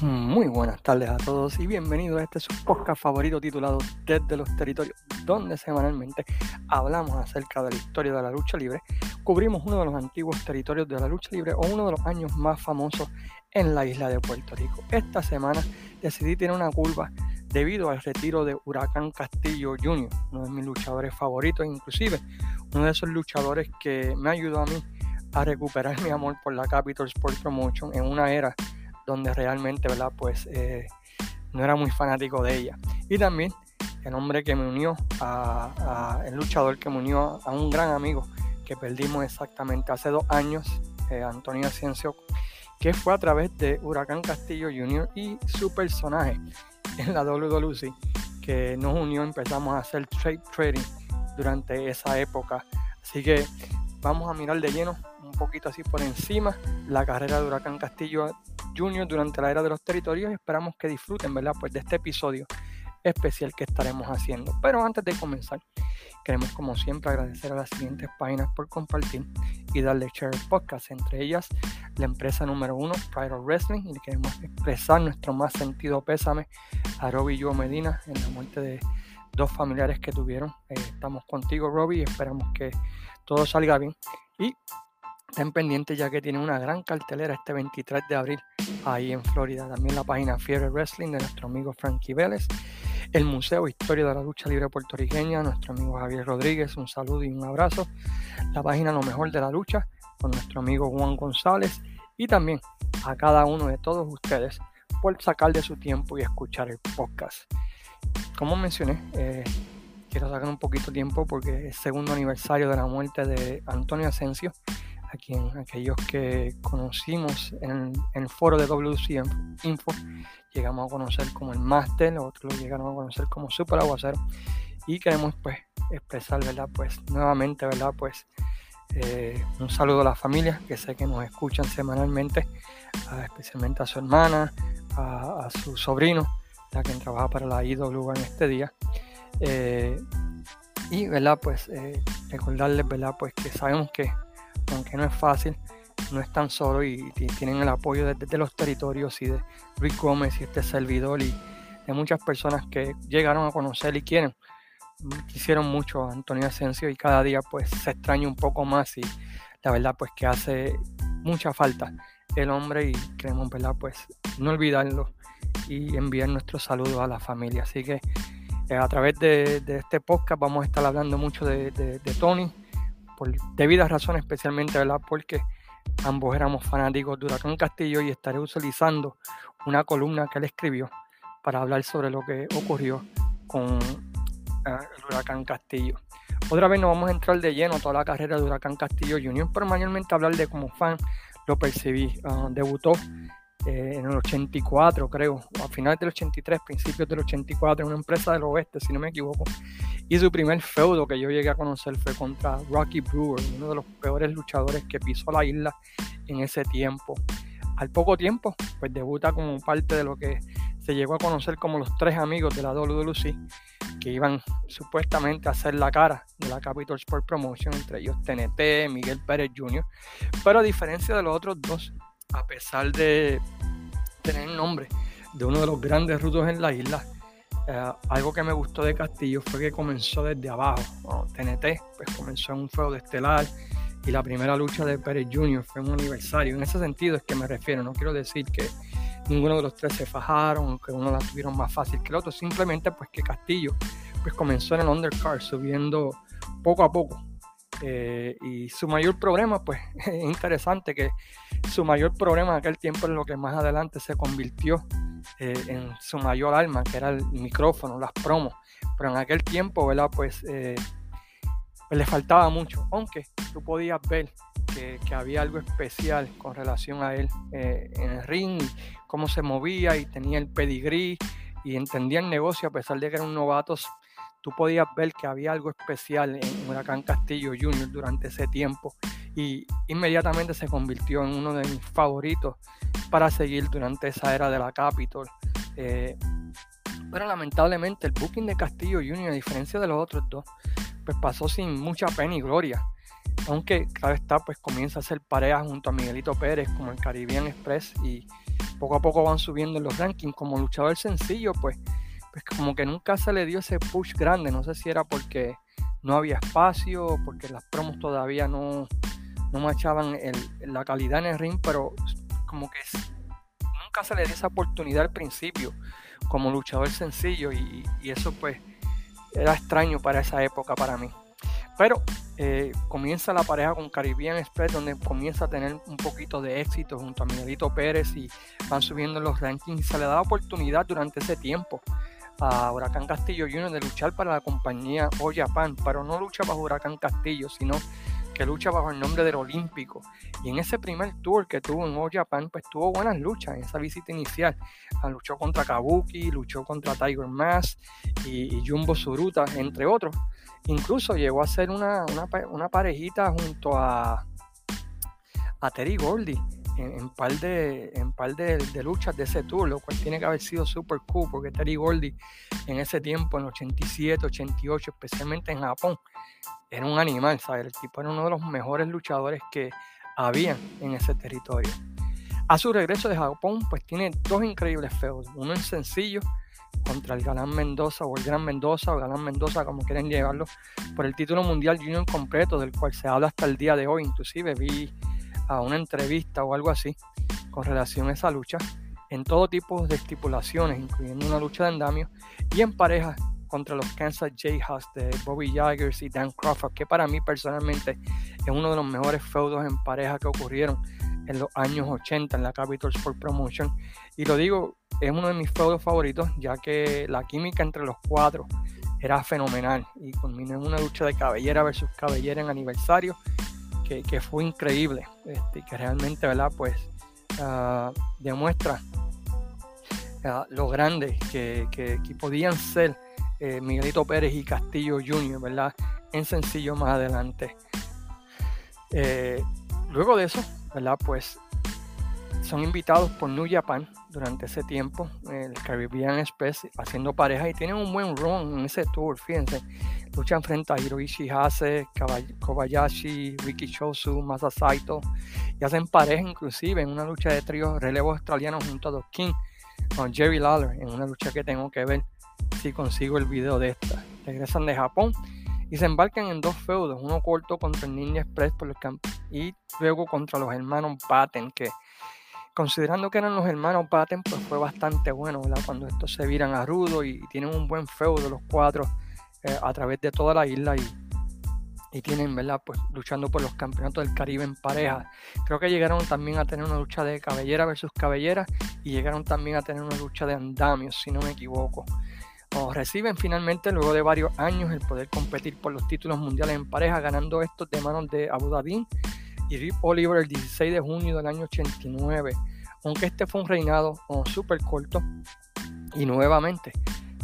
Muy buenas tardes a todos y bienvenidos a este su podcast favorito titulado Desde los Territorios, donde semanalmente hablamos acerca de la historia de la lucha libre, cubrimos uno de los antiguos territorios de la lucha libre o uno de los años más famosos en la isla de Puerto Rico. Esta semana decidí tener una curva debido al retiro de Huracán Castillo Jr., uno de mis luchadores favoritos, inclusive uno de esos luchadores que me ayudó a mí a recuperar mi amor por la Capital Sports Promotion en una era donde realmente, ¿verdad? Pues eh, no era muy fanático de ella. Y también el hombre que me unió, a, el luchador que me unió a un gran amigo que perdimos exactamente hace dos años, eh, Antonio Ascencio, que fue a través de Huracán Castillo Jr. y su personaje en la WWC, que nos unió, empezamos a hacer trade trading durante esa época. Así que vamos a mirar de lleno un poquito así por encima la carrera de Huracán Castillo Junior durante la era de los territorios y esperamos que disfruten, ¿verdad? Pues de este episodio especial que estaremos haciendo. Pero antes de comenzar, queremos como siempre agradecer a las siguientes páginas por compartir y darle share podcast, entre ellas la empresa número uno, Pride of Wrestling, y queremos expresar nuestro más sentido pésame a Robbie y yo Medina en la muerte de dos familiares que tuvieron. Eh, estamos contigo, Robbie, y esperamos que todo salga bien. Y estén pendientes ya que tienen una gran cartelera este 23 de abril ahí en Florida. También la página Fiebre Wrestling de nuestro amigo Frankie Vélez. El Museo Historia de la Lucha Libre Puertorriqueña, nuestro amigo Javier Rodríguez, un saludo y un abrazo. La página Lo Mejor de la Lucha con nuestro amigo Juan González. Y también a cada uno de todos ustedes por sacar de su tiempo y escuchar el podcast. Como mencioné, eh, quiero sacar un poquito de tiempo porque es segundo aniversario de la muerte de Antonio Asensio, a quien aquellos que conocimos en, el foro de WC Info llegamos a conocer como el Master, otros lo llegaron a conocer como Super Aguacero y queremos pues expresar, ¿verdad? Pues nuevamente, ¿verdad? Pues eh, un saludo a la familia que sé que nos escuchan semanalmente, especialmente a su hermana, a, su sobrino, la quien trabaja para la IWA en este día. Eh, y, ¿verdad? Pues eh, recordarles, ¿verdad? Pues que sabemos que aunque no es fácil, no están solos y, tienen el apoyo de, los territorios y de Rick Gómez y este servidor y de muchas personas que llegaron a conocer y quieren. Quisieron mucho a Antonio Asensio y cada día pues se extraña un poco más y la verdad pues que hace mucha falta el hombre y queremos verdad pues no olvidarlo y enviar nuestros saludos a la familia. Así que eh, a través de, este podcast vamos a estar hablando mucho de Tony por debidas razones, especialmente, ¿verdad? Porque ambos éramos fanáticos de Huracán Castillo y estaré utilizando una columna que él escribió para hablar sobre lo que ocurrió con el Huracán Castillo. Otra vez nos vamos a entrar de lleno toda la carrera de Huracán Castillo Junior, pero mayormente hablar de como fan lo percibí. Ah, debutó eh, en el 84, creo, a finales del 83, principios del 84, en una empresa del oeste, si no me equivoco. Y su primer feudo que yo llegué a conocer fue contra Rocky Brewer, uno de los peores luchadores que pisó la isla en ese tiempo. Al poco tiempo, pues debuta como parte de lo que se llegó a conocer como los tres amigos de la WWC, que iban supuestamente a hacer la cara de la Capital Sport Promotion, entre ellos TNT, Miguel Pérez Jr. Pero a diferencia de los otros dos, a pesar de tener el nombre de uno de los grandes rutos en la isla, eh, algo que me gustó de Castillo fue que comenzó desde abajo. TNT pues comenzó en un feudo estelar y la primera lucha de Pérez Jr. fue un aniversario. En ese sentido es que me refiero, no quiero decir que ninguno de los tres se fajaron, que uno la tuvieron más fácil que el otro, simplemente pues que Castillo pues comenzó en el undercard subiendo poco a poco. Eh, y su mayor problema, pues es interesante que su mayor problema en aquel tiempo es lo que más adelante se convirtió eh, en su mayor alma, que era el micrófono, las promos. Pero en aquel tiempo, ¿verdad? Pues, eh, pues le faltaba mucho, aunque tú podías ver que, había algo especial con relación a él eh, en el ring, cómo se movía y tenía el pedigrí y entendía el negocio a pesar de que eran novatos. Tú podías ver que había algo especial en Huracán Castillo Jr. durante ese tiempo y inmediatamente se convirtió en uno de mis favoritos para seguir durante esa era de la Capitol. Eh, pero lamentablemente el booking de Castillo Junior, a diferencia de los otros dos, pues pasó sin mucha pena y gloria. Aunque cada está, pues comienza a hacer parejas junto a Miguelito Pérez como el Caribbean Express y poco a poco van subiendo en los rankings. Como luchador sencillo, pues, pues como que nunca se le dio ese push grande. No sé si era porque no había espacio, porque las promos todavía no, no machaban la calidad en el ring, pero como que nunca se le dio esa oportunidad al principio como luchador sencillo y, eso pues era extraño para esa época para mí. Pero eh, comienza la pareja con Caribbean Express, donde comienza a tener un poquito de éxito junto a Miguelito Pérez y van subiendo los rankings. Se le da oportunidad durante ese tiempo a Huracán Castillo Jr. de luchar para la compañía O Japan, pero no lucha bajo Huracán Castillo, sino que lucha bajo el nombre del Olímpico. Y en ese primer tour que tuvo en All Japan, pues tuvo buenas luchas en esa visita inicial. Ah, luchó contra Kabuki, luchó contra Tiger Mask y, Jumbo Suruta, entre otros. Incluso llegó a ser una, una, parejita junto a, a Terry Gordy en, par, de, en par de, luchas de ese tour, lo cual tiene que haber sido super cool, porque Terry Gordy en ese tiempo, en 87, 88, especialmente en Japón, era un animal, ¿sabes? El tipo era uno de los mejores luchadores que había en ese territorio. A su regreso de Japón, pues tiene dos increíbles feudos. Uno en sencillo contra el Galán Mendoza o el Gran Mendoza o Galán Mendoza, como quieren llevarlo, por el título mundial junior completo, del cual se habla hasta el día de hoy. Inclusive vi a una entrevista o algo así con relación a esa lucha en todo tipo de estipulaciones, incluyendo una lucha de andamio y en pareja contra los Kansas Jayhawks de Bobby Jaggers y Dan Crawford, que para mí personalmente es uno de los mejores feudos en pareja que ocurrieron en los años 80 en la Capital Sport Promotion. Y lo digo, es uno de mis feudos favoritos, ya que la química entre los cuatro era fenomenal y culminó en una lucha de cabellera versus cabellera en aniversario que, fue increíble este, que realmente, ¿verdad? Pues uh, demuestra uh, lo grandes que, que, podían ser eh, Miguelito Pérez y Castillo Jr., ¿verdad? En sencillo más adelante. Eh, luego de eso, ¿verdad? Pues son invitados por New Japan durante ese tiempo, el Caribbean Express, haciendo pareja y tienen un buen run en ese tour, fíjense. Luchan frente a Hiroishi Hase, Kobayashi, Ricky Shosu, Masa Saito y hacen pareja inclusive en una lucha de trío relevo australiano junto a Doc King con Jerry Lawler en una lucha que tengo que ver si consigo el video de esta. Regresan de Japón y se embarcan en dos feudos, uno corto contra el Ninja Express por el y luego contra los hermanos Batten que considerando que eran los hermanos Batten, pues fue bastante bueno, ¿verdad? Cuando estos se viran a rudo y, tienen un buen feudo los cuatro eh, a través de toda la isla y, y tienen, ¿verdad? Pues luchando por los campeonatos del Caribe en pareja. Creo que llegaron también a tener una lucha de cabellera versus cabellera y llegaron también a tener una lucha de andamios, si no me equivoco. O reciben finalmente, luego de varios años, el poder competir por los títulos mundiales en pareja, ganando estos de manos de Abu Dhabi y Rip Oliver el 16 de junio del año 89, aunque este fue un reinado súper corto y nuevamente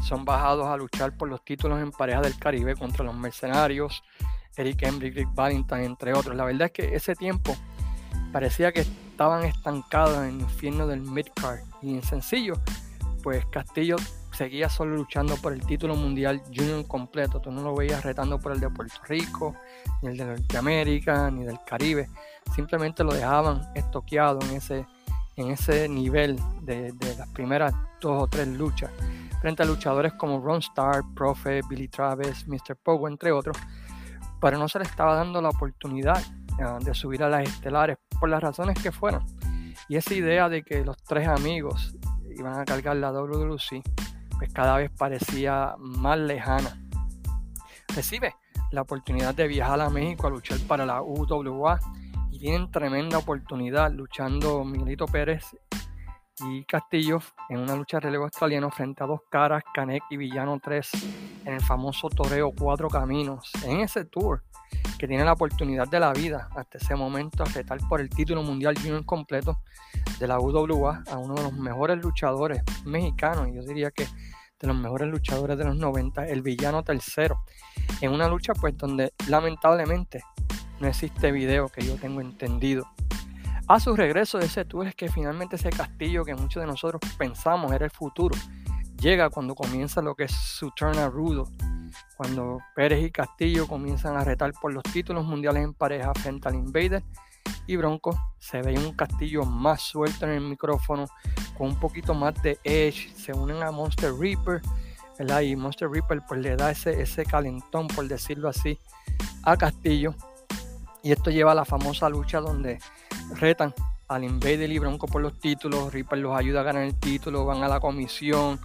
son bajados a luchar por los títulos en pareja del Caribe contra los mercenarios, Eric Embry, Rick Valentine, entre otros. La verdad es que ese tiempo parecía que estaban estancados en el infierno del midcard y en sencillo, pues Castillo seguía solo luchando por el título mundial junior completo. Tú no lo veías retando por el de Puerto Rico, ni el de Norteamérica, ni del Caribe. Simplemente lo dejaban estoqueado en ese, en ese nivel de, las primeras dos o tres luchas. Frente a luchadores como Ron Starr, Profe, Billy Travis, Mr. Pogo, entre otros. Pero no se le estaba dando la oportunidad ah, de subir a las estelares por las razones que fueran. Y esa idea de que los tres amigos iban a cargar la WWC pues cada vez parecía más lejana. Recibe la oportunidad de viajar a México a luchar para la UWA y tienen tremenda oportunidad luchando Miguelito Pérez y Castillo en una lucha de relevo australiano frente a dos caras, Canek y Villano 3 en el famoso toreo Cuatro Caminos. En ese tour que tiene la oportunidad de la vida hasta ese momento a retar por el título mundial junior completo de la UWA a uno de los mejores luchadores mexicanos, yo diría que de los mejores luchadores de los 90, el villano tercero, en una lucha pues donde lamentablemente no existe video que yo tengo entendido. A su regreso de ese tour es que finalmente ese castillo que muchos de nosotros pensamos era el futuro, llega cuando comienza lo que es su turn rudo, cuando Pérez y Castillo comienzan a retar por los títulos mundiales en pareja frente al Invader y Bronco se veía un Castillo más suelto en el micrófono, con un poquito más de edge, se unen a Monster Reaper, ¿verdad? Y Monster Reaper pues le da ese, ese calentón, por decirlo así, a Castillo. Y esto lleva a la famosa lucha donde retan al Invader y Bronco por los títulos, Reaper los ayuda a ganar el título, van a la comisión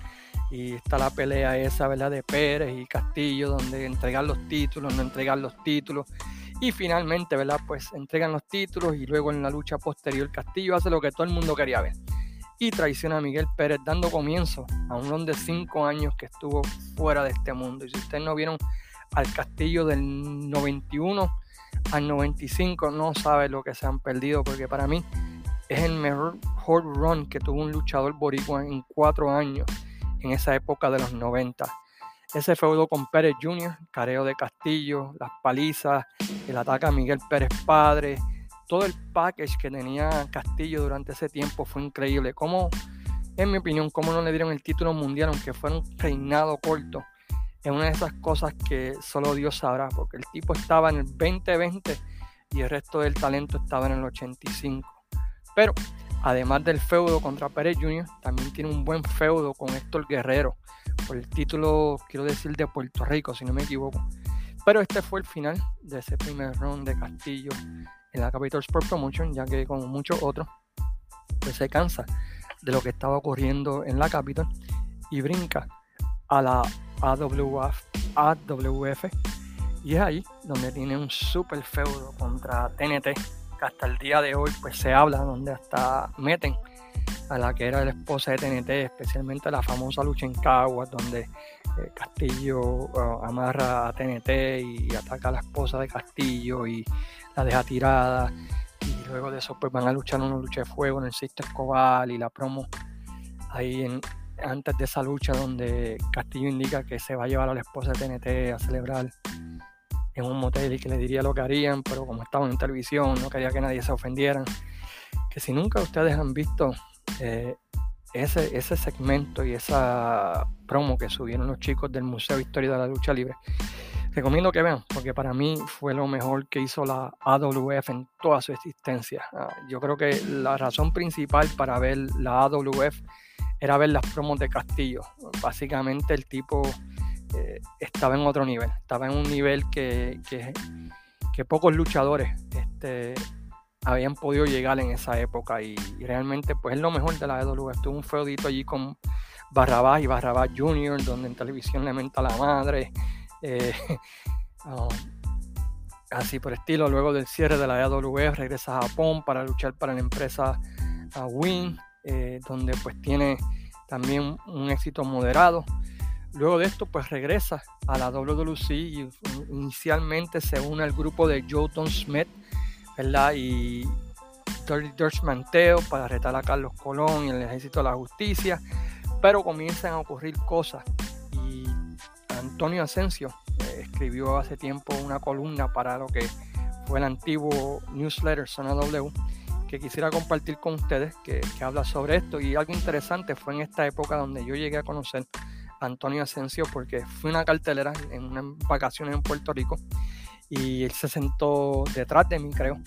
y está la pelea esa, ¿verdad? De Pérez y Castillo, donde entregan los títulos, no entregan los títulos. Y finalmente, ¿verdad? Pues entregan los títulos y luego en la lucha posterior Castillo hace lo que todo el mundo quería ver. Y traiciona a Miguel Pérez dando comienzo a un hombre de 5 años que estuvo fuera de este mundo. Y si ustedes no vieron al Castillo del 91 al 95, no saben lo que se han perdido porque para mí es el mejor run que tuvo un luchador boricua en 4 años en esa época de los 90. Ese feudo con Pérez Jr., careo de Castillo, las palizas, el ataque a Miguel Pérez Padre, todo el package que tenía Castillo durante ese tiempo fue increíble. Como, en mi opinión, cómo no le dieron el título mundial, aunque fuera un reinado corto, es una de esas cosas que solo Dios sabrá, porque el tipo estaba en el 2020 y el resto del talento estaba en el 85. Pero además del feudo contra Pérez Jr., también tiene un buen feudo con Héctor Guerrero, por el título, quiero decir, de Puerto Rico, si no me equivoco. Pero este fue el final de ese primer round de Castillo en la Capital Sport Promotion, ya que como muchos otros, pues se cansa de lo que estaba ocurriendo en la Capital y brinca a la AWF, AWF y es ahí donde tiene un super feudo contra TNT que hasta el día de hoy pues se habla, donde hasta meten a la que era la esposa de TNT, especialmente la famosa lucha en Caguas, donde eh, Castillo amarra a TNT y ataca a la esposa de Castillo y la deja tirada. Y luego de eso pues van a luchar una lucha de fuego en el Sisto Escobar y la promo ahí antes de esa lucha donde Castillo indica que se va a llevar a la esposa de TNT a celebrar en un motel y que le diría lo que harían, pero como estaban en televisión, no quería que nadie se ofendiera. Que si nunca ustedes han visto eh, ese, ese segmento y esa promo que subieron los chicos del Museo Historia de la Lucha Libre, recomiendo que vean, porque para mí fue lo mejor que hizo la AWF en toda su existencia. Ah, yo creo que la razón principal para ver la AWF era ver las promos de Castillo. Básicamente el tipo estaba en otro nivel, estaba en un nivel que, que, pocos luchadores este, habían podido llegar en esa época y, realmente pues es lo mejor de la EW. Estuvo un feudito allí con Barrabás y Barrabás Jr., donde en televisión le menta la madre. Eh, um, así por estilo, luego del cierre de la EWF regresa a Japón para luchar para la empresa uh, Win, eh, donde pues tiene también un éxito moderado. Luego de esto, pues regresa a la WWC y inicialmente se une al grupo de Jotun Smith, ¿verdad? Y Dirty Dutch Manteo para retar a Carlos Colón y el Ejército de la Justicia, pero comienzan a ocurrir cosas. Y Antonio Asensio eh, escribió hace tiempo una columna para lo que fue el antiguo newsletter Zona W que quisiera compartir con ustedes, que, que habla sobre esto. Y algo interesante fue en esta época donde yo llegué a conocer Antonio Asensio porque fui una cartelera en una vacaciones en Puerto Rico y él se sentó detrás de mí, creo.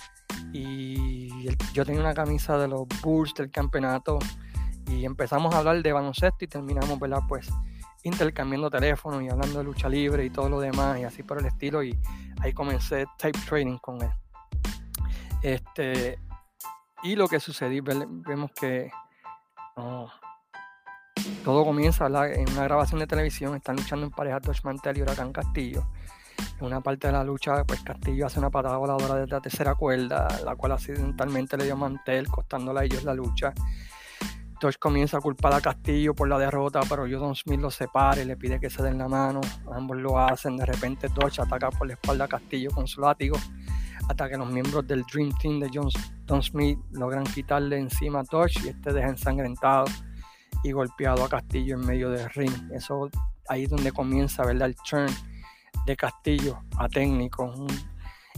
Y yo tenía una camisa de los Bulls del campeonato y empezamos a hablar de baloncesto y terminamos, ¿verdad? Pues intercambiando teléfonos y hablando de lucha libre y todo lo demás y así por el estilo y ahí comencé tape trading con él. Este, y lo que sucedió, vemos que oh, todo comienza en una grabación de televisión, están luchando en pareja Dodge Mantel y Huracán Castillo. En una parte de la lucha, pues Castillo hace una patada voladora desde la tercera cuerda, la cual accidentalmente le dio Mantel, costándole a ellos la lucha. Dodge comienza a culpar a Castillo por la derrota, pero Jordan Smith lo separa y le pide que se den la mano. Ambos lo hacen. De repente Dodge ataca por la espalda a Castillo con su látigo hasta que los miembros del Dream Team de John, Smith logran quitarle encima a Dodge y este deja ensangrentado y golpeado a Castillo en medio del ring. Eso ahí es donde comienza ¿verdad? el turn de Castillo a técnico.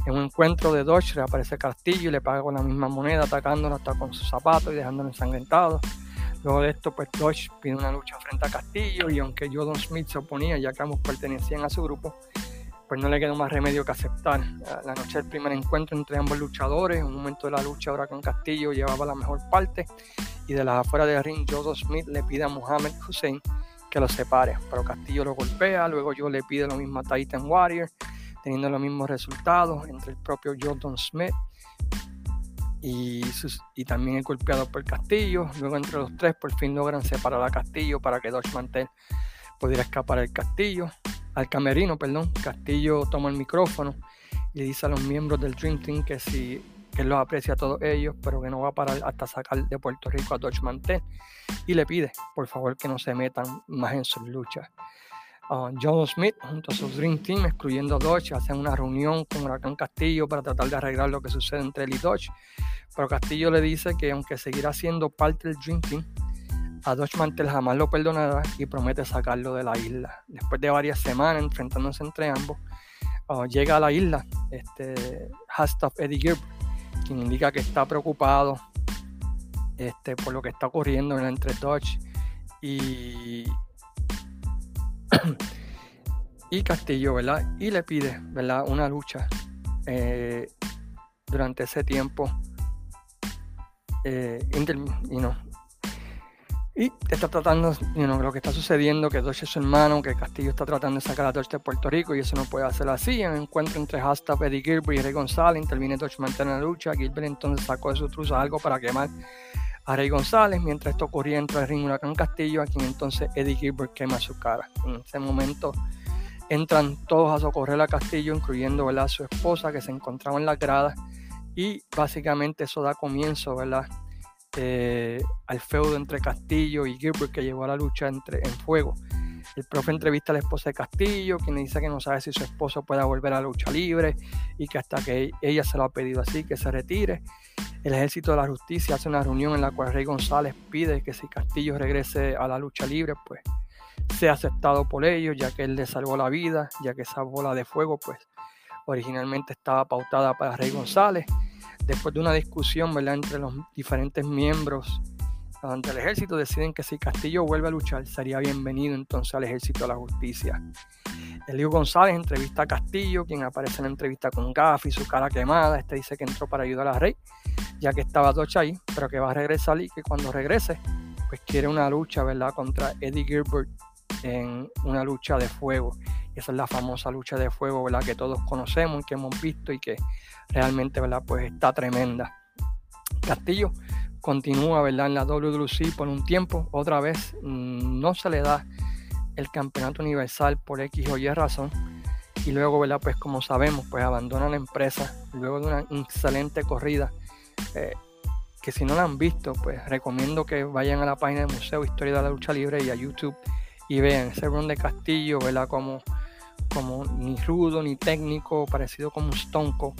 en un encuentro de Dodge reaparece Castillo y le paga con la misma moneda, atacándolo hasta con sus zapatos y dejándolo ensangrentado. Luego de esto, pues Dodge pide una lucha frente a Castillo y aunque Jordan Smith se oponía, ya que ambos pertenecían a su grupo, pues no le quedó más remedio que aceptar. La noche del primer encuentro entre ambos luchadores, un momento de la lucha ahora con Castillo llevaba la mejor parte y de las afueras del ring Joseph Smith le pide a Muhammad Hussein que lo separe, pero Castillo lo golpea, luego yo le pide lo mismo a Titan Warrior, teniendo los mismos resultados entre el propio Jordan Smith y, también el golpeado por Castillo. Luego entre los tres por fin logran separar a Castillo para que Dodge Mantel pudiera escapar al Castillo, al camerino, perdón. Castillo toma el micrófono y dice a los miembros del Dream Team que si que él los aprecia a todos ellos, pero que no va a parar hasta sacar de Puerto Rico a Dodge Mantel y le pide, por favor, que no se metan más en sus luchas. Uh, John Smith junto a su Dream Team, excluyendo a Dodge, hacen una reunión con Huracán Castillo para tratar de arreglar lo que sucede entre él y Dodge. Pero Castillo le dice que aunque seguirá siendo parte del Dream Team, a Dodge Mantel jamás lo perdonará y promete sacarlo de la isla. Después de varias semanas enfrentándose entre ambos, uh, llega a la isla este, Hastaff Eddie Gibb, quien indica que está preocupado este, por lo que está ocurriendo entre Dodge y, y Castillo, ¿verdad? Y le pide, ¿verdad? Una lucha eh, durante ese tiempo. Eh, y está tratando, you know, lo que está sucediendo, que Dodge es su hermano, que Castillo está tratando de sacar a Dodge de Puerto Rico y eso no puede hacer así. En un encuentro entre Hashtag Eddie Gilbert y Rey González, interviene Dodge mantiene la lucha. Gilbert entonces sacó de su truza algo para quemar a Rey González, mientras esto ocurría entre el ring Huracán Castillo, a quien entonces Eddie Gilbert quema su cara. En ese momento entran todos a socorrer a Castillo, incluyendo a su esposa que se encontraba en la grada y básicamente eso da comienzo ¿verdad? Eh, al feudo entre Castillo y Gilbert que llevó a la lucha entre, en fuego. El profe entrevista a la esposa de Castillo, quien le dice que no sabe si su esposo pueda volver a la lucha libre y que hasta que ella se lo ha pedido así, que se retire. El ejército de la justicia hace una reunión en la cual Rey González pide que si Castillo regrese a la lucha libre, pues sea aceptado por ellos, ya que él le salvó la vida, ya que esa bola de fuego, pues originalmente estaba pautada para Rey González. Después de una discusión ¿verdad? entre los diferentes miembros del ejército, deciden que si Castillo vuelve a luchar, sería bienvenido entonces al ejército de la justicia. Elio González entrevista a Castillo, quien aparece en la entrevista con Gaff y su cara quemada. Este dice que entró para ayudar a Rey, ya que estaba Dodge ahí, pero que va a regresar y que cuando regrese, pues quiere una lucha, ¿verdad?, contra Eddie Gilbert en una lucha de fuego. Esa es la famosa lucha de fuego, ¿verdad?, que todos conocemos y que hemos visto y que realmente, ¿verdad?, pues está tremenda. Castillo continúa, ¿verdad?, en la WWC por un tiempo. Otra vez mm, no se le da el campeonato universal por X o Y razón. Y luego, ¿verdad? Pues como sabemos, pues abandona la empresa luego de una excelente corrida. Eh, que si no la han visto, pues recomiendo que vayan a la página del Museo Historia de la Lucha Libre y a YouTube y vean ese run de Castillo, ¿verdad? Como, como ni rudo ni técnico, parecido como un stonco.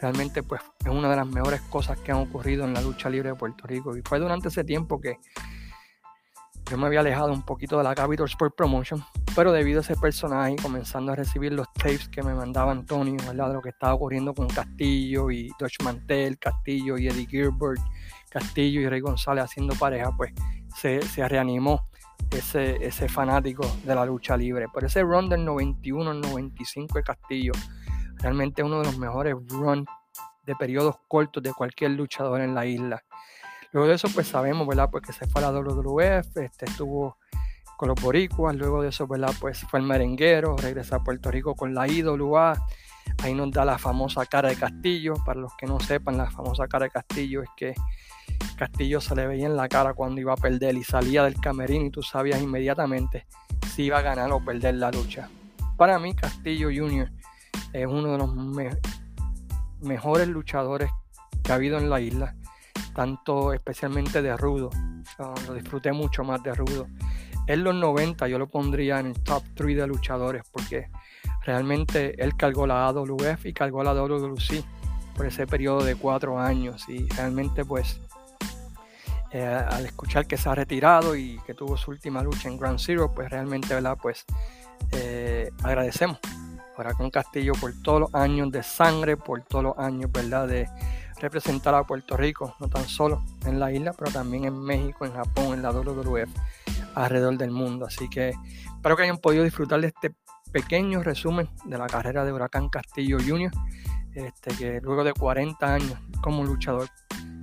Realmente pues es una de las mejores cosas que han ocurrido en la lucha libre de Puerto Rico. Y fue durante ese tiempo que yo me había alejado un poquito de la Capital Sport Promotion, pero debido a ese personaje, comenzando a recibir los tapes que me mandaba Antonio, ¿verdad? De lo que estaba ocurriendo con Castillo y Dodge Mantel, Castillo y Eddie Gilbert, Castillo y Rey González haciendo pareja, pues se, reanimó ese, fanático de la lucha libre. Por ese run del 91 al 95 de Castillo, realmente uno de los mejores runs de periodos cortos de cualquier luchador en la isla. Luego de eso, pues sabemos, ¿verdad? Pues que se fue a la WWF, este, estuvo con los boricuas, luego de eso, ¿verdad? Pues fue el merenguero, regresa a Puerto Rico con la IWA, ahí nos da la famosa cara de Castillo, para los que no sepan, la famosa cara de Castillo es que Castillo se le veía en la cara cuando iba a perder y salía del camerino y tú sabías inmediatamente si iba a ganar o perder la lucha. Para mí, Castillo Jr. es uno de los mejores luchadores que ha habido en la isla tanto especialmente de Rudo. lo disfruté mucho más de Rudo. En los 90 yo lo pondría en el top 3 de luchadores porque realmente él cargó la AWF y cargó la WWC por ese periodo de cuatro años y realmente pues eh, al escuchar que se ha retirado y que tuvo su última lucha en Grand Zero pues realmente verdad pues eh, agradecemos ahora con Castillo por todos los años de sangre por todos los años verdad de representar a Puerto Rico, no tan solo en la isla, pero también en México, en Japón, en la WWF, alrededor del mundo. Así que espero que hayan podido disfrutar de este pequeño resumen de la carrera de Huracán Castillo Jr., este, que luego de 40 años como luchador,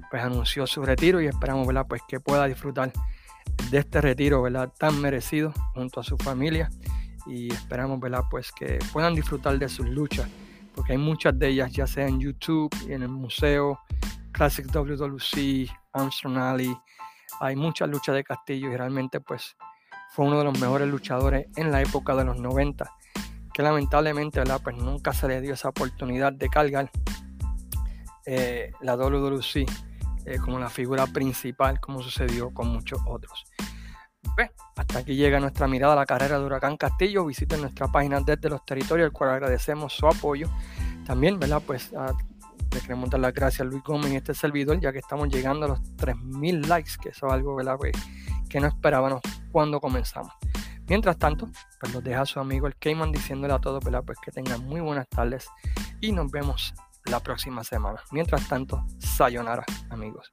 pues anunció su retiro y esperamos ¿verdad? Pues que pueda disfrutar de este retiro ¿verdad? tan merecido junto a su familia y esperamos. Pues que puedan disfrutar de sus luchas porque hay muchas de ellas ya sea en YouTube y en el museo Classic WWC, Armstrong Alley, hay muchas luchas de Castillo y realmente pues fue uno de los mejores luchadores en la época de los 90 que lamentablemente. Pues nunca se le dio esa oportunidad de cargar eh, la WWC eh, como la figura principal como sucedió con muchos otros. Hasta aquí llega nuestra mirada a la carrera de Huracán Castillo. Visiten nuestra página desde los territorios, al cual agradecemos su apoyo. También, ¿verdad? Pues le queremos dar las gracias a Luis Gómez en este servidor, ya que estamos llegando a los 3.000 likes, que eso es algo. Pues, que no esperábamos cuando comenzamos. Mientras tanto, pues los deja su amigo el Cayman diciéndole a todos, ¿verdad? Pues que tengan muy buenas tardes y nos vemos la próxima semana. Mientras tanto, sayonara, amigos.